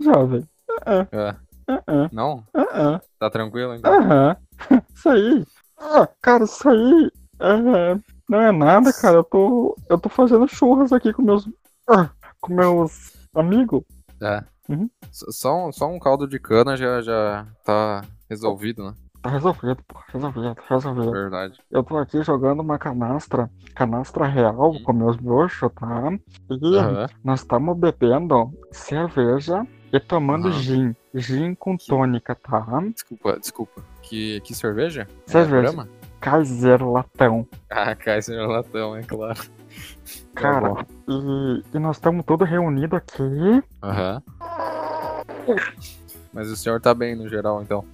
Jovem. é. Ah, ah, Não? ah, ah. Tá tranquilo então? Aham. Isso aí. Ah, cara, isso aí é, não é nada, cara. Eu tô, eu tô fazendo churras aqui com meus, ah, com meus amigos. É. Uhum. Só, um, só um caldo de cana já, já tá resolvido, né? Tá resolvido, pô. Resolvido, resolvido. Verdade. Eu tô aqui jogando uma canastra, canastra real Hum. com meus bruxos, tá? E Aham. nós estamos bebendo cerveja e tomando Aham. gin. Gin com tônica, tá? Desculpa, desculpa. Que, que cerveja? É Cerveja. Brahma? Kaiser Latão. Ah, Kaiser Latão, é claro. Cara, Tá e, e nós estamos todos reunidos aqui. Aham. Mas o senhor tá bem no geral, então.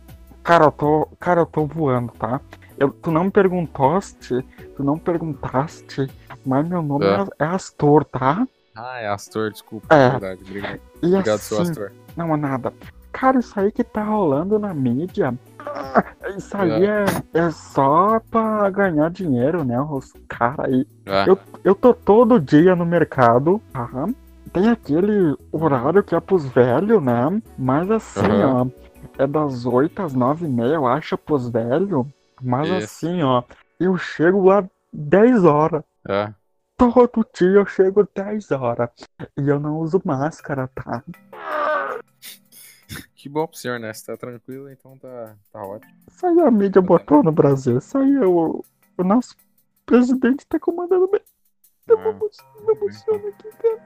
Cara, eu tô, cara, eu tô voando, tá? Eu, tu não me perguntaste, tu não perguntaste, mas meu nome É. é, é Astor, tá? Ah, é Astor, desculpa. É. Verdade, obrigado. E Obrigado, seu assim, Astor. não é nada. Cara, isso aí que tá rolando na mídia, ah, isso aí é, é só pra ganhar dinheiro, né? Os caras aí. Ah, Eu, eu tô todo dia no mercado, tá? Tem aquele horário que é pros velhos, né? Mas assim, Aham. ó, é das 8 às 9 e meia, eu acho, pros velhos. Mas Isso. assim, ó, eu chego lá 10 horas. é. Todo dia eu chego 10 horas. E eu não uso máscara, tá? Que bom pro senhor, né? Se tá tranquilo, então tá, tá ótimo. Isso aí a mídia botou no Brasil. Isso aí é o, o nosso presidente tá comandando bem. Eu Ah, me emociono aqui, cara.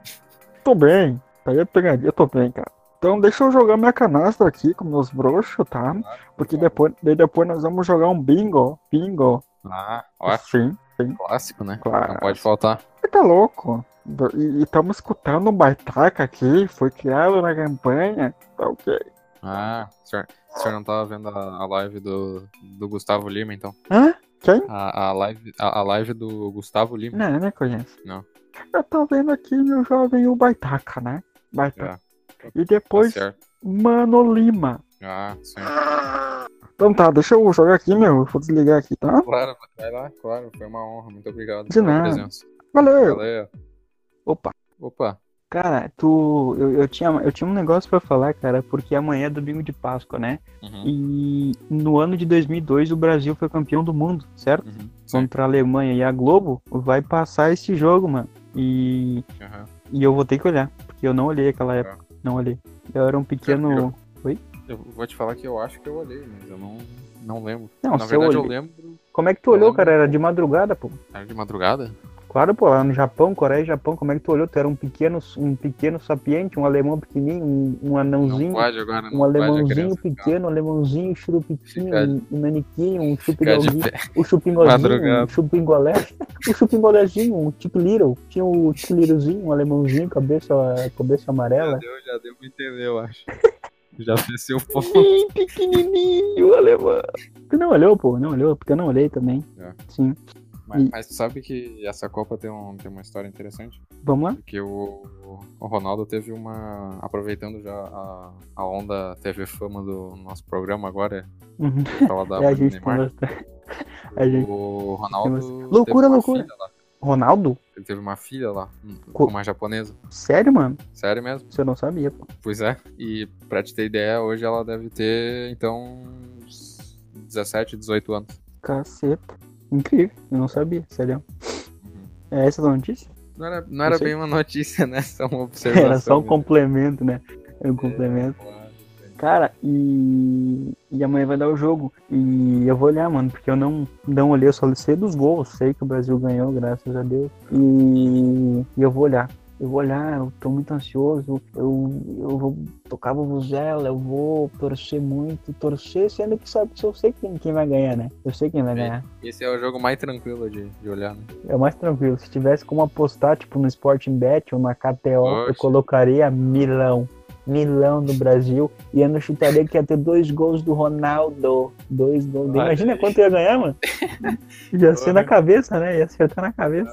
Tô bem. Isso aí é. Eu tô bem, cara. Então deixa eu jogar minha canastra aqui com meus broxos, tá? Porque depois, daí depois nós vamos jogar um bingo. Bingo. Ah, ótimo. Sim, Clássico, né? Claro. Não pode faltar. Você tá louco? E estamos escutando um baitaca aqui, foi criado na campanha. Tá ok. Ah, o senhor, o senhor não tava vendo a, a live do, do Gustavo Lima, então? Hã? Quem? A, a, live, a, a live do Gustavo Lima. Não, nem conheço. Não. Eu tô vendo aqui meu jovem o baitaca, né? Baitaca. E tá depois, certo. Mano Lima. Ah, sim. Então tá, deixa eu jogar aqui, meu. Vou desligar aqui, tá? Claro, vai lá, claro. Foi uma honra. Muito obrigado De nada. presença. Valeu! Valeu. Opa. Opa. Cara, tu. Eu, eu, tinha, eu tinha um negócio pra falar, cara, porque amanhã é domingo de Páscoa, né? Uhum. E no ano de 2002 o Brasil foi campeão do mundo, certo? Uhum. Contra a Alemanha. E a Globo vai passar esse jogo, mano. E, Uhum. e eu vou ter que olhar, porque eu não olhei aquela época. Não olhei. Eu era um pequeno. Eu vou te falar que eu acho que eu olhei, mas eu não, não lembro. Não, Na eu verdade, eu olhei- lembro. Como é que tu Eu olhou, lembro. cara? Era de madrugada, pô. Era de madrugada? Claro, pô, lá no Japão, Coreia e Japão, como é que tu olhou? Tu era um pequeno, um pequeno sapiente, um alemão pequenininho, um, um Não anãozinho, agora. Um alemãozinho pequeno, um alemãozinho churupitinho, Ficar- um, um naniquinho, um Ficar de chupigolzinho, pé. o chupingozinho, um chupingolé, o chupingolézinho, um Chick Little, tinha o Chick Littlezinho, um alemãozinho, cabeça, cabeça Já amarela. deu, já deu pra entender, eu acho. Já fez seu ponto. Ih, pequenininho, alemão. Tu não olhou, pô, não olhou, porque eu não olhei também. É. Sim, Mas, mas tu sabe que essa Copa tem, um, tem uma história interessante? vamos lá? Porque o, o Ronaldo teve uma. Aproveitando já a, a onda TV Fama do nosso programa agora, Uhum. falar da É, a gente Neymar. A gente... O Ronaldo. Loucura, loucura. Ronaldo? Ele teve uma filha lá, Co- uma japonesa. Sério, mano? Sério mesmo? Você não sabia, pô. Pois é. E pra te ter ideia, hoje ela deve ter, então, uns 17, 18 anos. Caceta. Incrível, eu não sabia, sério. É essa a notícia? Não era, não era bem uma notícia, né? Só uma observação. Era só um mesmo. complemento, né? É um complemento. Claro, sim. Cara, e... e amanhã vai dar o jogo. E eu vou olhar, mano, porque eu não, não olhei, eu só sei dos gols. Sei que o Brasil ganhou, graças a Deus. E, e eu vou olhar. Eu vou olhar, eu tô muito ansioso. Eu, eu vou tocar vuvuzela, eu vou torcer muito. Torcer, sendo que sabe que eu sei quem, quem vai ganhar, né? Eu sei quem vai ganhar. Esse é o jogo mais tranquilo de, de olhar, né? É o mais tranquilo. Se tivesse como apostar, tipo, no Sporting Bet ou na KTO, eu Oxe. colocaria Milão. Milão do Brasil. E eu não chutaria que ia ter dois gols do Ronaldo. Dois gols. Imagina quanto ia ganhar, mano. Ia ser na cabeça, né? Ia acertar na cabeça.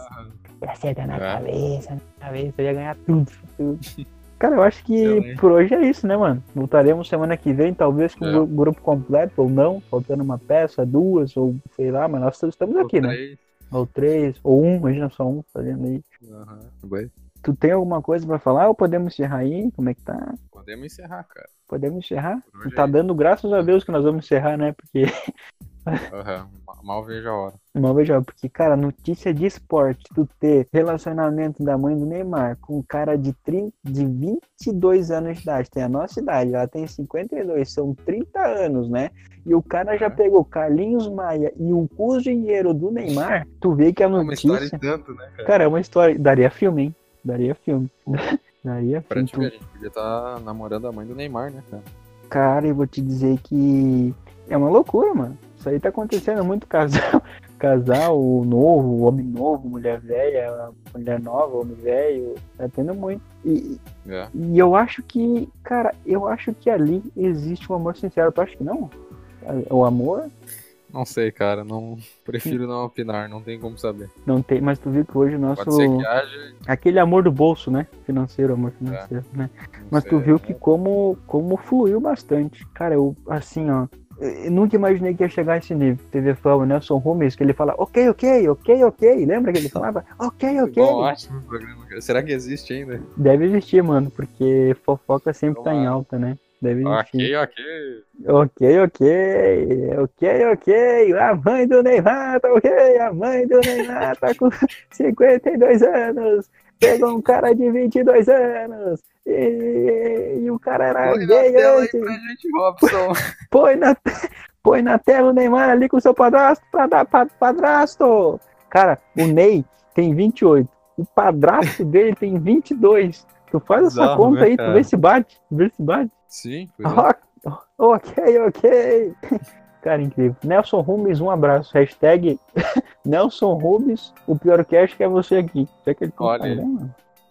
Ia acertar na É. cabeça, na cabeça. Eu ia ganhar tudo. tudo. Cara, eu acho que Excelente. por hoje é isso, né, mano? Voltaremos semana que vem, talvez com É. o gru- grupo completo ou não, faltando uma peça, duas, ou sei lá, mas nós estamos aqui, né? Três. Ou três, ou um, imagina só um fazendo aí. Aham. Bem, Tu tem alguma coisa pra falar ou podemos encerrar aí? Como é que tá? Podemos encerrar, cara. Podemos encerrar? Tá é dando graças a Deus que nós vamos encerrar, né? Porque, Ma- Mal vejo a hora. não vejo, porque, cara, notícia de esporte, tu ter relacionamento da mãe do Neymar com um cara de, 30, de 22 anos de idade, tem a nossa idade, ela tem 52, são 30 anos, né? E o cara já É. pegou Carlinhos Maia e o cozinheiro do Neymar, tu vê que a É uma história notícia... e tanto, né, cara? Cara, é uma história, daria filme, hein? Daria filme. Daria Pra filme. te ver, a gente podia estar namorando a mãe do Neymar, né, cara? Cara, eu vou te dizer que é uma loucura, mano. Isso aí tá acontecendo muito casal, casal novo, homem novo, mulher velha, mulher nova, homem velho, tá tendo muito. E, É. e eu acho que, cara, eu acho que ali existe um amor sincero. Tu acha que não? O amor Não sei, cara. Não... Prefiro não opinar, não tem como saber. não tem, mas tu viu que hoje o nosso que haja. aquele amor do bolso, né? Financeiro, amor financeiro, né? não Mas sei, tu viu né? que como, como fluiu bastante. Cara, eu, assim, ó. Eu nunca imaginei que ia chegar a esse nível. TV Fama, Nelson Rubens, que ele fala, ok, ok, ok, ok. Lembra que ele falava, ok, ok. Bom, ótimo programa, cara. Será que existe ainda? Deve existir, mano, porque fofoca sempre tá em alta, né? Deve existir. Ok, ok. Ok, ok, ok, ok. A mãe do Neymar tá ok. A mãe do Neymar tá com 52 anos. Pegou um cara de 22 anos. E, e o cara era Põe na gay tela aí antes. pra gente, Robson. Põe na, põe na tela o Neymar ali com o seu padrasto, padrasto. Cara, o Ney tem 28. O padrasto dele tem 22. Tu faz essa conta né, aí, tu cara? vê se bate, vê se bate. Sim, é. Ok, ok. Cara, incrível. Nelson Rubens, um abraço. Hashtag Nelson Rubens, o pior cast que é você aqui. Será que ele Olha.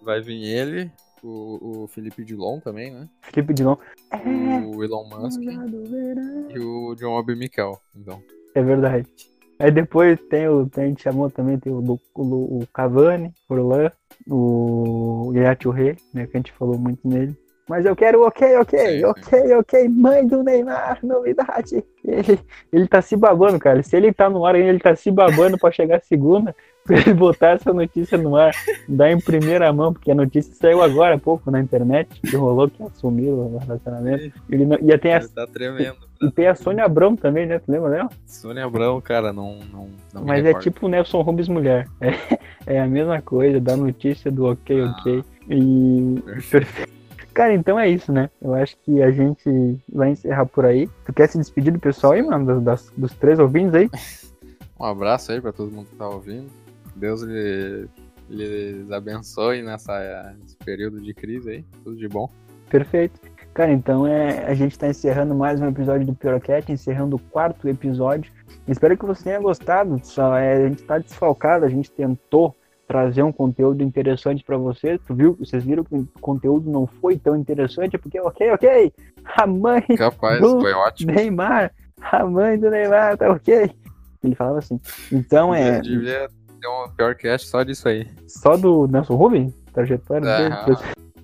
Vai vir ele, o, o Felipe Dilon também, né? Felipe Dilon. É. O Elon Musk e o John Obi Mikel. Então, É verdade. Aí depois tem o. Tem, a gente chamou também, tem o, o, o Cavani, o Orlan, o Yaya Touré, né? Que a gente falou muito nele. Mas eu quero ok, ok, Sim, sim. ok, ok, mãe do Neymar, novidade. Ele, ele tá se babando, cara. Se ele tá no ar ainda, ele tá se babando pra chegar segunda, pra ele botar essa notícia no ar, dar em primeira mão, porque a notícia saiu agora há pouco na internet, que rolou que assumiu o relacionamento. Ele não, e, tem a, tá tremendo. e tem a Sônia Abrão também, né? Tu lembra dela? Sônia Abrão, cara, não, não, não Mas é tipo o Nelson Rubens mulher. É, é a mesma coisa, da notícia do ok, Ah. ok. E. Perfeito. Cara, então é isso, né? Eu acho que a gente vai encerrar por aí. Tu quer se despedir do pessoal aí, mano? Das, dos três ouvintes aí? Um abraço aí pra todo mundo que tá ouvindo. Deus lhe, lhes abençoe nessa, nesse período de crise aí. Tudo de bom. Perfeito. Cara, então é, a gente tá encerrando mais um episódio do Piorocat, encerrando o quarto episódio. Espero que você tenha gostado. Só, é, a gente tá desfalcado, a gente tentou trazer um conteúdo interessante pra vocês. Tu viu? Vocês viram que o conteúdo não foi tão interessante, porque ok, ok. A mãe Capaz, Do- foi ótimo. Neymar, a mãe do Neymar, tá ok? Ele falava assim. Então é Devia ter um pior cast só disso aí. só do Nelson Rubens, trajetória dele, Aham.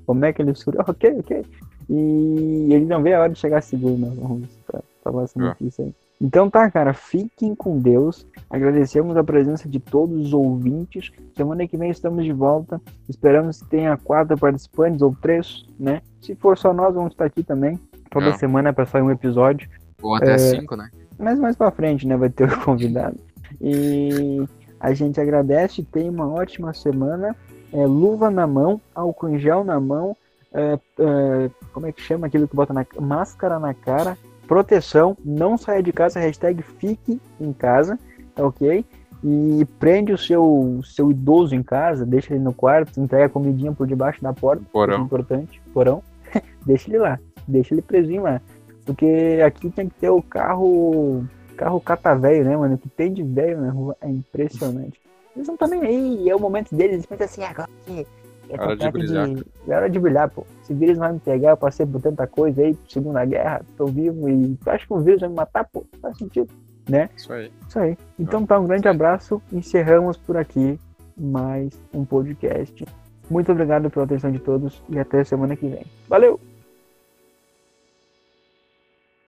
como é que ele surgiu, ok, ok. E ele não vê a hora de chegar segundo, Nelson Rubens, pra falar essa É. notícia aí. Então tá, cara, fiquem com Deus. Agradecemos a presença de todos os ouvintes. Semana que vem estamos de volta. Esperamos que tenha quatro participantes ou três, né? Se for só nós, vamos estar aqui também. Toda É. semana para sair um episódio. Ou até É. cinco, né? Mas mais pra frente, né? Vai ter o convidado. E a gente agradece, tem uma ótima semana. É, luva na mão, álcool em gel na mão. é, é, como é que chama aquilo que bota na máscara na cara? Proteção, não saia de casa, hashtag fique em casa, tá ok? E prende o seu, seu idoso em casa, deixa ele no quarto, entrega a comidinha por debaixo da porta, Porão. isso é importante, porão, deixa ele lá, deixa ele presinho lá. Porque aqui tem que ter o carro. Carro cata velho, né, mano? O que tem de velho na rua é impressionante. Eles não estão nem aí, é o momento deles, eles pensam assim, agora que. É Hora de brilhar. É hora de brilhar, pô. Se o vírus vai me pegar, eu passei por tanta coisa aí, Segunda Guerra, tô vivo e tu acha que o vírus vai me matar, pô? Faz sentido, né? Isso aí. Isso aí. Então tá, um grande abraço. Encerramos por aqui mais um podcast. Muito obrigado pela atenção de todos e até semana que vem. Valeu!